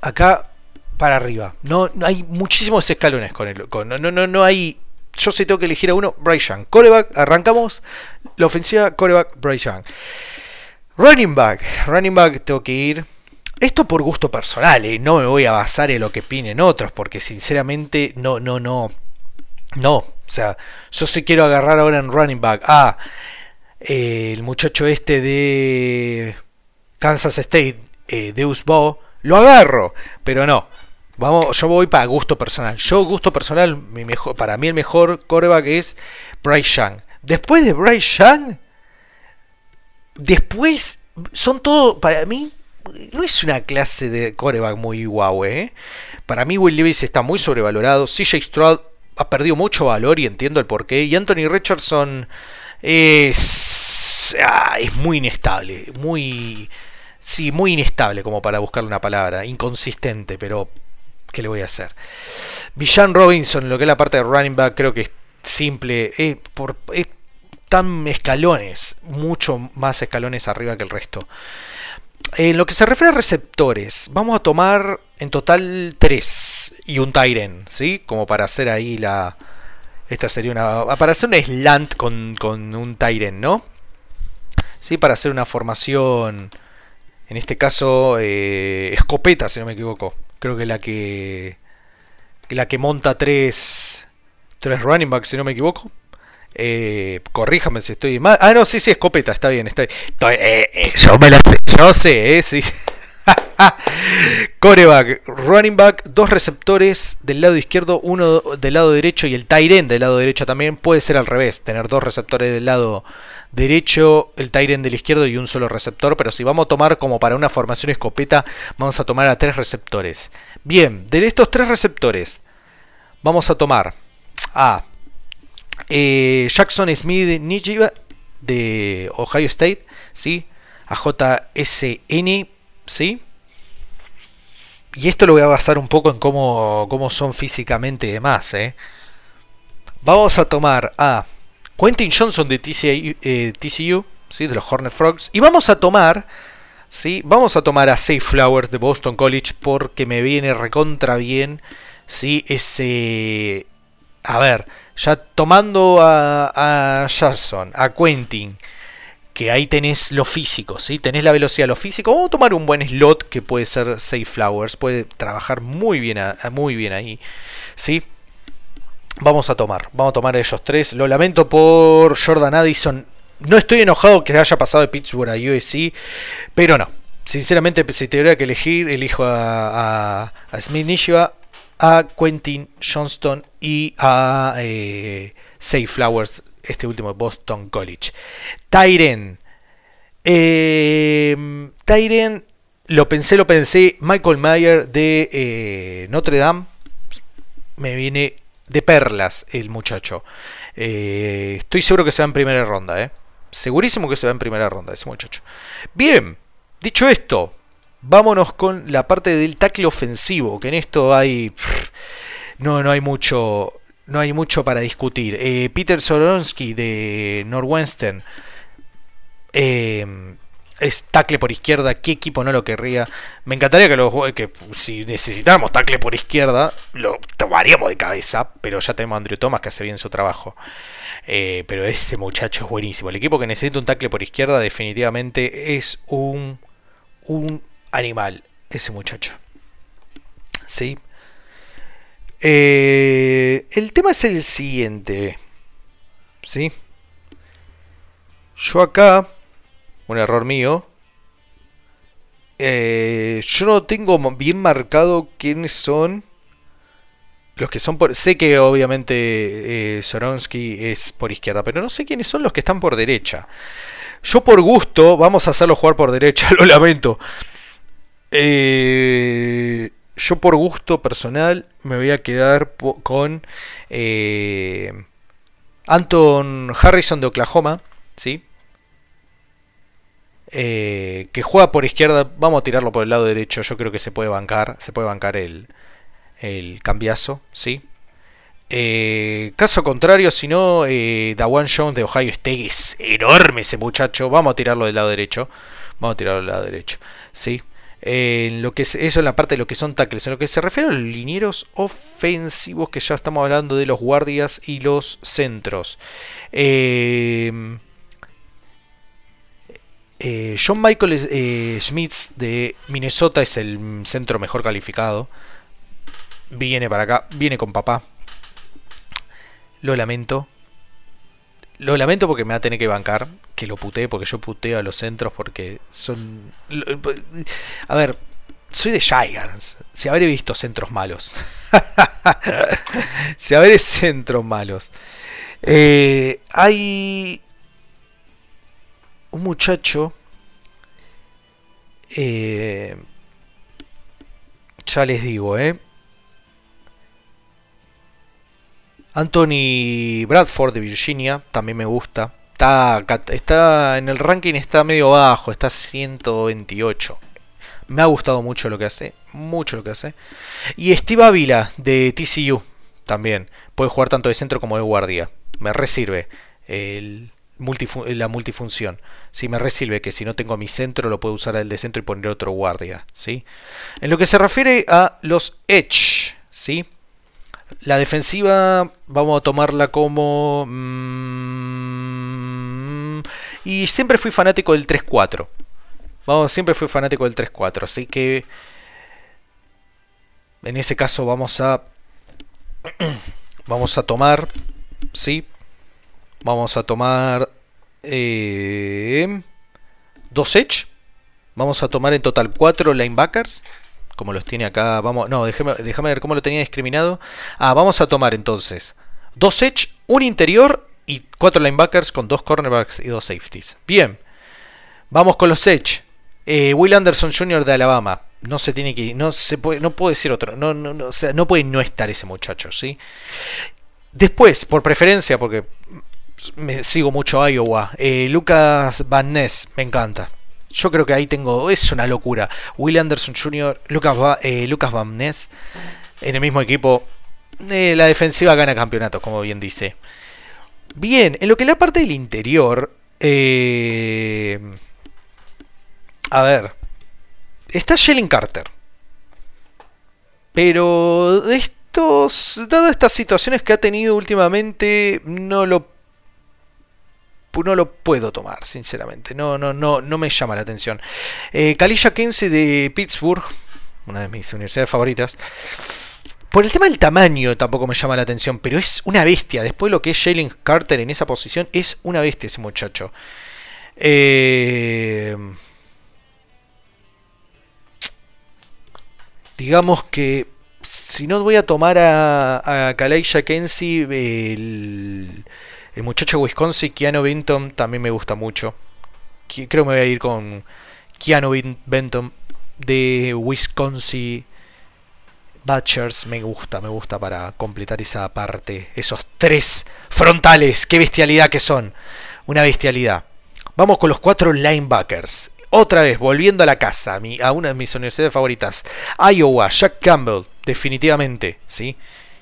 Speaker 2: acá para arriba. No, no hay muchísimos escalones con el. no, no, no, no hay yo sí tengo que elegir a uno, Bryce Young. Coreback, arrancamos. La ofensiva, coreback, Bryce Young. Running back, running back, tengo que ir. Esto por gusto personal, ¿eh? no me voy a basar en lo que opinen otros, porque sinceramente no, no, no. No, o sea, yo sí quiero agarrar ahora en running back a eh, el muchacho este de Kansas State, eh, Deus Bo, lo agarro, pero no. Vamos, yo voy para gusto personal. Yo, gusto personal, mi mejor, para mí el mejor coreback es Bryce Young. Después de Bryce Young, después son todo, para mí, no es una clase de coreback muy guau, ¿eh? Para mí Will Levis está muy sobrevalorado. CJ Stroud ha perdido mucho valor y entiendo el porqué. Y Anthony Richardson es, ah, es muy inestable, muy... Sí, muy inestable como para buscarle una palabra, inconsistente, pero ¿qué le voy a hacer? Villan Robinson, lo que es la parte de running back, creo que es simple, es, por, tan escalones, mucho más escalones arriba que el resto. En lo que se refiere a receptores, vamos a tomar en total 3 y un Tyren, ¿sí? Como para hacer ahí la. Esta sería una. Para hacer un slant con, con un Tyren, ¿no? ¿Sí? Para hacer una formación. En este caso, eh, escopeta, si no me equivoco. Creo que la que. La que monta tres. Tres running backs, si no me equivoco. Eh, corríjame si estoy mal. Ah, no, sí, sí, escopeta, está bien. Está eh, eh, yo me la sé. Yo sé, eh, sí. Coreback, running back, dos receptores del lado izquierdo, uno del lado derecho y el Tyren del lado derecho también. Puede ser al revés, tener dos receptores del lado derecho, el Tyren del izquierdo y un solo receptor. Pero si vamos a tomar como para una formación escopeta, vamos a tomar a tres receptores. Bien, de estos tres receptores, vamos a tomar a eh, Jackson Smith Nijiba de Ohio State, ¿sí? A JSN, ¿sí? Y esto lo voy a basar un poco en cómo, cómo son físicamente y demás, ¿eh? Vamos a tomar a Quentin Johnson de TCU, eh, ¿sí? de los Hornet Frogs. Y vamos a tomar, ¿sí? Vamos a tomar a Safe Flowers de Boston College porque me viene recontra bien, ¿sí? Ese... A ver, ya tomando a, a a Quentin, que ahí tenés lo físico, ¿sí? Tenés la velocidad, lo físico. Vamos a tomar un buen slot que puede ser Safe Flowers, puede trabajar muy bien, muy bien ahí, ¿sí? Vamos a tomar, vamos a tomar a ellos tres. Lo lamento por Jordan Addison. No estoy enojado que haya pasado de Pittsburgh a USC, pero no. Sinceramente, si tuviera que elegir, elijo a, a, a Smith Nishiba a Quentin Johnston y a eh, Flowers, este último Boston College. Tyren. Eh, Tyren, lo pensé, lo pensé. Michael Mayer de eh, Notre Dame. Me viene de perlas el muchacho. Eh, estoy seguro que se va en primera ronda. Eh. Segurísimo que se va en primera ronda ese muchacho. Bien, dicho esto, vámonos con la parte del tackle ofensivo, que en esto hay no no hay mucho no hay mucho para discutir. Eh, Peter Soronsky de Northwestern eh, es tackle por izquierda, ¿qué equipo no lo querría? Me encantaría que, lo, que si necesitáramos tackle por izquierda, lo tomaríamos de cabeza, pero ya tenemos a Andrew Thomas que hace bien su trabajo. Eh, pero este muchacho es buenísimo. El equipo que necesita un tackle por izquierda definitivamente es un, un animal ese muchacho. ¿Sí? Eh, el tema es el siguiente. ¿Sí? Yo acá, un error mío, eh, yo no tengo bien marcado quiénes son los que son por... Sé que obviamente eh, Soronsky es por izquierda, pero no sé quiénes son los que están por derecha. Yo por gusto, vamos a hacerlo jugar por derecha, lo lamento. Eh, yo por gusto personal me voy a quedar con eh, Anton Harrison de Oklahoma, ¿sí? Eh, que juega por izquierda, vamos a tirarlo por el lado derecho, yo creo que se puede bancar, se puede bancar el, el cambiazo, ¿sí? Caso contrario, si no, Dawan Jones de Ohio State es enorme ese muchacho, vamos a tirarlo del lado derecho, vamos a tirarlo del lado derecho, ¿sí? En lo que es, eso en la parte de lo que son tackles. En lo que se refiere a los linieros ofensivos, que ya estamos hablando de los guardias y los centros. Eh, eh, John Michael eh, Schmitz de Minnesota es el centro mejor calificado. Viene para acá, viene con papá. Lo lamento. Lo lamento porque me va a tener que bancar. Que lo putee porque yo puteo a los centros porque son. A ver, soy de Giants. Si habré visto centros malos. si habré centros malos. Eh, hay un muchacho. Eh, ya les digo, ¿eh? Anthony Bradford de Virginia, también me gusta. Está, está en el ranking, está medio bajo, está 128. Me ha gustado mucho lo que hace, mucho lo que hace. Y Steve Avila de TCU, también. Puede jugar tanto de centro como de guardia. Me resirve el la multifunción. Si me resirve que si no tengo mi centro lo puedo usar el de centro y poner otro guardia. ¿sí? En lo que se refiere a los Edge, ¿sí? La defensiva vamos a tomarla como... Mm, y siempre fui fanático del 3-4. Vamos, siempre fui fanático del 3-4. Así que... En ese caso vamos a... vamos a tomar... ¿Sí? Vamos a tomar... Eh, dos Edge. Vamos a tomar en total 4 linebackers como los tiene acá. Vamos, no, déjame, déjame ver cómo lo tenía discriminado. Ah, vamos a tomar entonces dos edge, un interior y cuatro linebackers con dos cornerbacks y dos safeties. Bien, vamos con los edge. Eh, Will Anderson Jr. de Alabama. No se tiene que no se puede, no puede decir otro, no, no, o sea, no puede no estar ese muchacho, ¿sí? Después, por preferencia, porque me sigo mucho a Iowa, eh, Lucas Van Ness, me encanta. Yo creo que ahí tengo. Es una locura. Will Anderson Jr., Lucas, eh, Lucas Van en el mismo equipo. Eh, la defensiva gana campeonatos, como bien dice. Bien, en lo que es la parte del interior. Eh, a ver. Está Shelling Carter. Pero estos, dadas estas situaciones que ha tenido últimamente, no lo no lo puedo tomar, sinceramente. No, no, no, no me llama la atención. Eh, Kinsey de Pittsburgh, una de mis universidades favoritas. Por el tema del tamaño tampoco me llama la atención, pero es una bestia. Después lo que es Jalen Carter en esa posición, es una bestia ese muchacho. Eh, digamos que si no voy a tomar a, a Kalisha Kinsey, el el muchacho de Wisconsin, Keanu Benton, también me gusta mucho. Creo que me voy a ir con Keanu Benton de Wisconsin Butchers. Me gusta, me gusta para completar esa parte. Esos tres frontales. Qué bestialidad que son. Una bestialidad. Vamos con los cuatro linebackers. Otra vez, volviendo a la casa, a una de mis universidades favoritas. Iowa, Jack Campbell, definitivamente, ¿sí?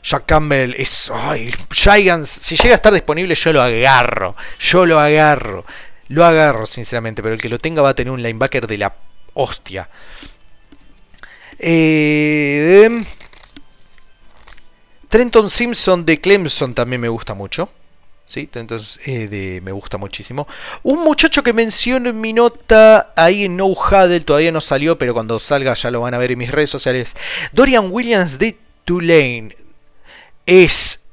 Speaker 2: Jack Campbell es. Ay, Giants, si llega a estar disponible, yo lo agarro. Yo lo agarro. Lo agarro, sinceramente. Pero el que lo tenga va a tener un linebacker de la hostia. Eh, Trenton Simpson de Clemson también me gusta mucho. ¿sí? Entonces, eh, me gusta muchísimo. Un muchacho que menciono en mi nota ahí en No Huddle, todavía no salió, pero cuando salga ya lo van a ver en mis redes sociales. Dorian Williams de Tulane es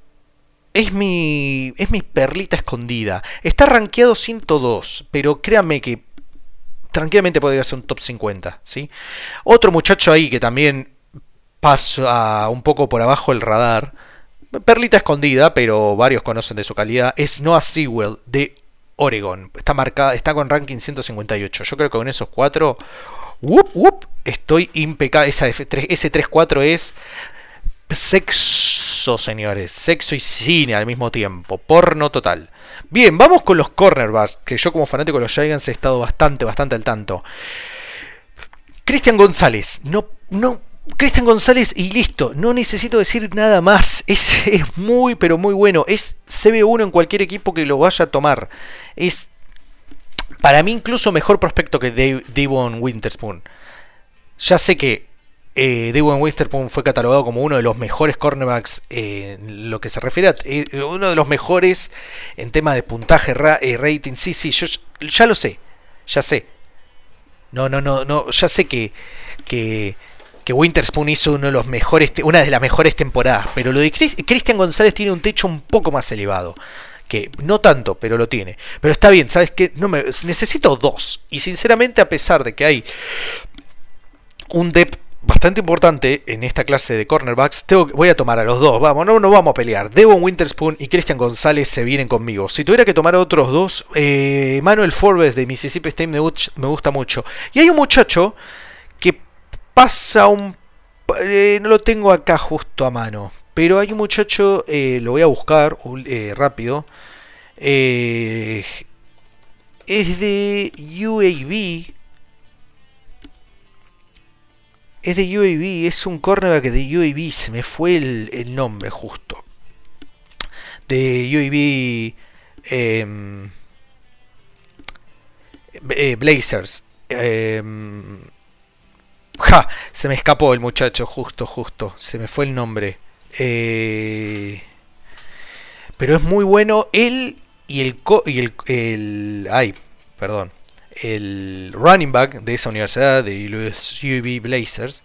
Speaker 2: es mi, es mi perlita escondida. Está rankeado 102, pero créanme que tranquilamente podría ser un top 50. ¿sí? Otro muchacho ahí que también pasa un poco por abajo el radar, perlita escondida, pero varios conocen de su calidad, es Noah Sewell de Oregon. Está, marcada, está con ranking 158. Yo creo que con esos cuatro, estoy impecable. Esa, ese 3-4 es señores. Sexo y cine al mismo tiempo. Porno total. Bien, vamos con los cornerbacks. Que yo, como fanático de los Giants, he estado bastante, bastante al tanto. Cristian González. No, no. Cristian González y listo. No necesito decir nada más. Es, es muy, pero muy bueno. Es CB1 en cualquier equipo que lo vaya a tomar. Es para mí incluso mejor prospecto que Devon Winterspoon. ya sé que eh, Dewey fue catalogado como uno de los mejores cornerbacks lo que se refiere a eh, uno de los mejores en tema de puntaje, eh, rating. Sí, sí, yo ya lo sé, ya sé. No, no, no, no, ya sé que, que, que Winterspoon hizo uno de los mejores, una de las mejores temporadas, pero lo de Cristian González tiene un techo un poco más elevado que no tanto, pero lo tiene. Pero está bien, ¿sabes qué? No me, necesito dos. Y sinceramente, a pesar de que hay un depth bastante importante en esta clase de cornerbacks, tengo, voy a tomar a los dos. Vamos, no, no vamos a pelear. Devon Winterspoon y Christian González se vienen conmigo. Si tuviera que tomar a otros dos, eh, Manuel Forbes de Mississippi State me, gusta mucho. Y hay un muchacho que pasa un... Eh, no lo tengo acá justo a mano. Pero hay un muchacho, eh, lo voy a buscar rápido. es de UAB. Es de UAB, es un cornerback de UAB, se me fue el, nombre justo. De UAB em, eh, Blazers. Em, ja, se me escapó el muchacho, justo, justo. Se me fue el nombre. Eh, pero es muy bueno él y el... y el, el ay, perdón el running back de esa universidad, de los UB Blazers,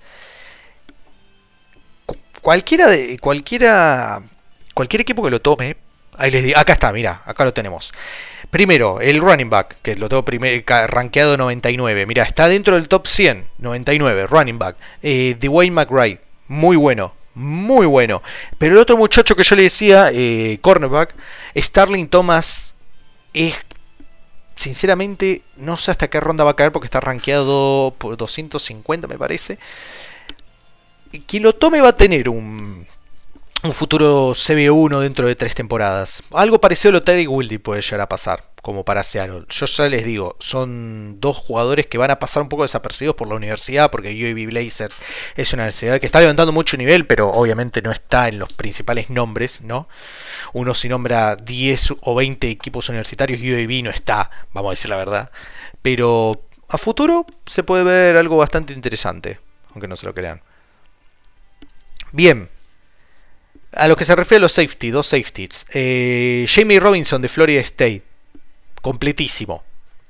Speaker 2: cualquiera de cualquiera cualquier equipo que lo tome, ahí les digo, acá está, mira, acá lo tenemos. Primero, el running back, que lo tengo primero, rankeado 99. Mira, está dentro del top 100, 99, running back. Eh, Dwayne McBride, muy bueno, muy bueno. Pero el otro muchacho que yo le decía, eh, cornerback, Starling Thomas, es sinceramente no sé hasta qué ronda va a caer porque está rankeado por 250 me parece. Quien lo tome va a tener un, un futuro CB1 dentro de tres temporadas. Algo parecido a lo Terry Wildy puede llegar a pasar, como para Seattle. Yo ya les digo, son dos jugadores que van a pasar un poco desapercibidos por la universidad, porque UAB Blazers es una universidad que está levantando mucho nivel, pero obviamente no está en los principales nombres, ¿no? Uno si nombra 10 o 20 equipos universitarios, UAB no está, vamos a decir la verdad. Pero a futuro se puede ver algo bastante interesante, aunque no se lo crean. Bien, a lo que se refiere a los safety, dos safeties. Eh, Jamie Robinson de Florida State. Completísimo.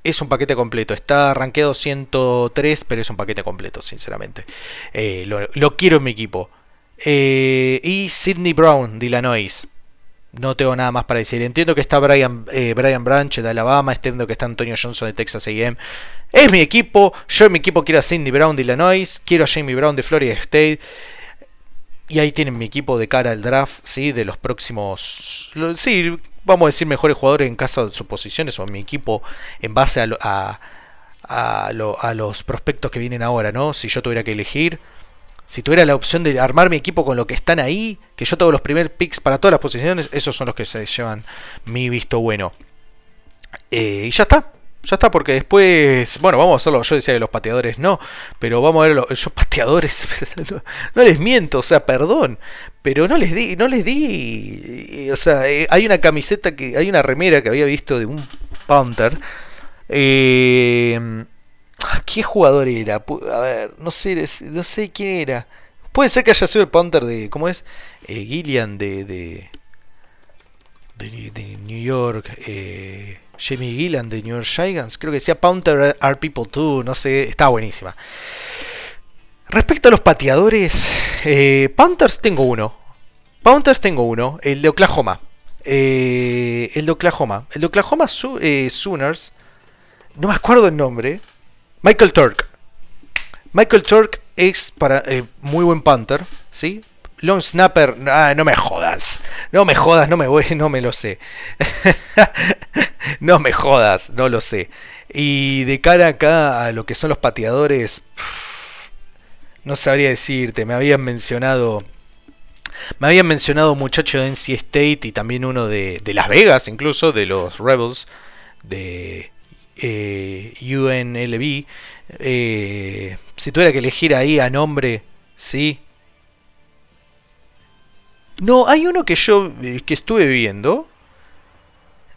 Speaker 2: Es un paquete completo. Está rankeado 103, pero es un paquete completo, sinceramente. Eh, lo, quiero en mi equipo. Eh, y Sidney Brown de Illinois. No tengo nada más para decir. Entiendo que está Brian, Brian Branch de Alabama. Entiendo que está Antonio Johnson de Texas AM. Es mi equipo. Yo en mi equipo quiero a Sidney Brown de Illinois. Quiero a Jamie Brown de Florida State. Y ahí tienen mi equipo de cara al draft, ¿sí? De los próximos, sí, vamos a decir mejores jugadores en caso de sus posiciones o mi equipo en base a, a, los prospectos que vienen ahora, ¿no? Si yo tuviera que elegir, si tuviera la opción de armar mi equipo con lo que están ahí, que yo tengo los primeros picks para todas las posiciones, esos son los que se llevan mi visto bueno. Eh, y ya está. Ya está, porque después, bueno, vamos a hacerlo, yo decía que los pateadores no, pero vamos a ver los, pateadores, no, les miento, o sea, perdón, pero no les di, no les di, o sea, eh, hay una camiseta que, hay una remera que había visto de un punter, eh, ¿qué jugador era? A ver, no sé, no sé quién era, puede ser que haya sido el punter de, ¿cómo es? Eh, Gillian de, de, de, New York, eh, Jamie Gillan de New York Giants, creo que decía Pounter Are People Too, no sé, está buenísima. Respecto a los pateadores, eh, Panthers tengo uno. Panthers tengo uno, el de Oklahoma. Eh, el de Oklahoma. El de Oklahoma eh, Sooners. No me acuerdo el nombre. Michael Turk. Michael Turk es para muy buen Panther, ¿sí? Long Snapper, ah, no me jodas. No me jodas, no me voy, no me lo sé. no me jodas, no lo sé. Y de cara acá a lo que son los pateadores, no sabría decirte, me habían mencionado me habían mencionado un muchacho de NC State y también uno de, Las Vegas, incluso, de los Rebels, de eh, UNLV. Eh, si tuviera que elegir ahí a nombre, sí, no, hay uno que yo eh, que estuve viendo.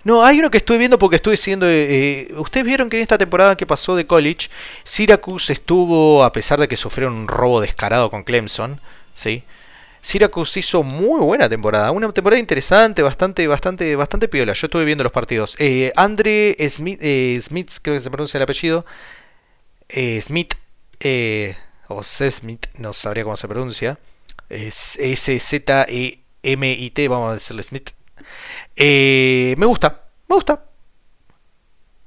Speaker 2: No, hay uno que estuve viendo porque estuve siguiendo. eh, eh, Ustedes vieron que en esta temporada que pasó de college, Syracuse estuvo, a pesar de que sufrieron un robo descarado con Clemson, ¿sí? Syracuse hizo muy buena temporada, una temporada interesante, bastante, bastante, bastante piola. Yo estuve viendo los partidos. Eh, Andre Smith, eh, Smith, creo que se pronuncia el apellido. eh, Smith, o Seth Smith, no sabría cómo se pronuncia. S-Z-E-M-I-T, vamos a decirle Smith. Eh, me gusta, me gusta.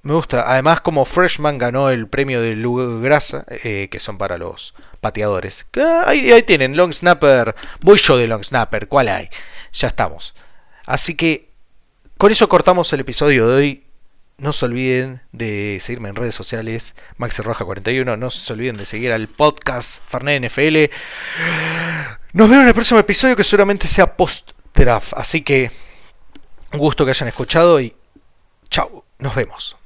Speaker 2: Me gusta. Además, como freshman ganó el premio de Grasa, eh, que son para los pateadores. Que Ahí, ahí tienen, long snapper. Voy yo de long snapper, ¿cuál hay? Ya estamos. Así que con eso cortamos el episodio de hoy. No se olviden de seguirme en redes sociales, Maxi Roja 41. No se olviden de seguir al podcast Fernet NFL. Nos vemos en el próximo episodio que seguramente sea post-draft. Así que un gusto que hayan escuchado y chao, nos vemos.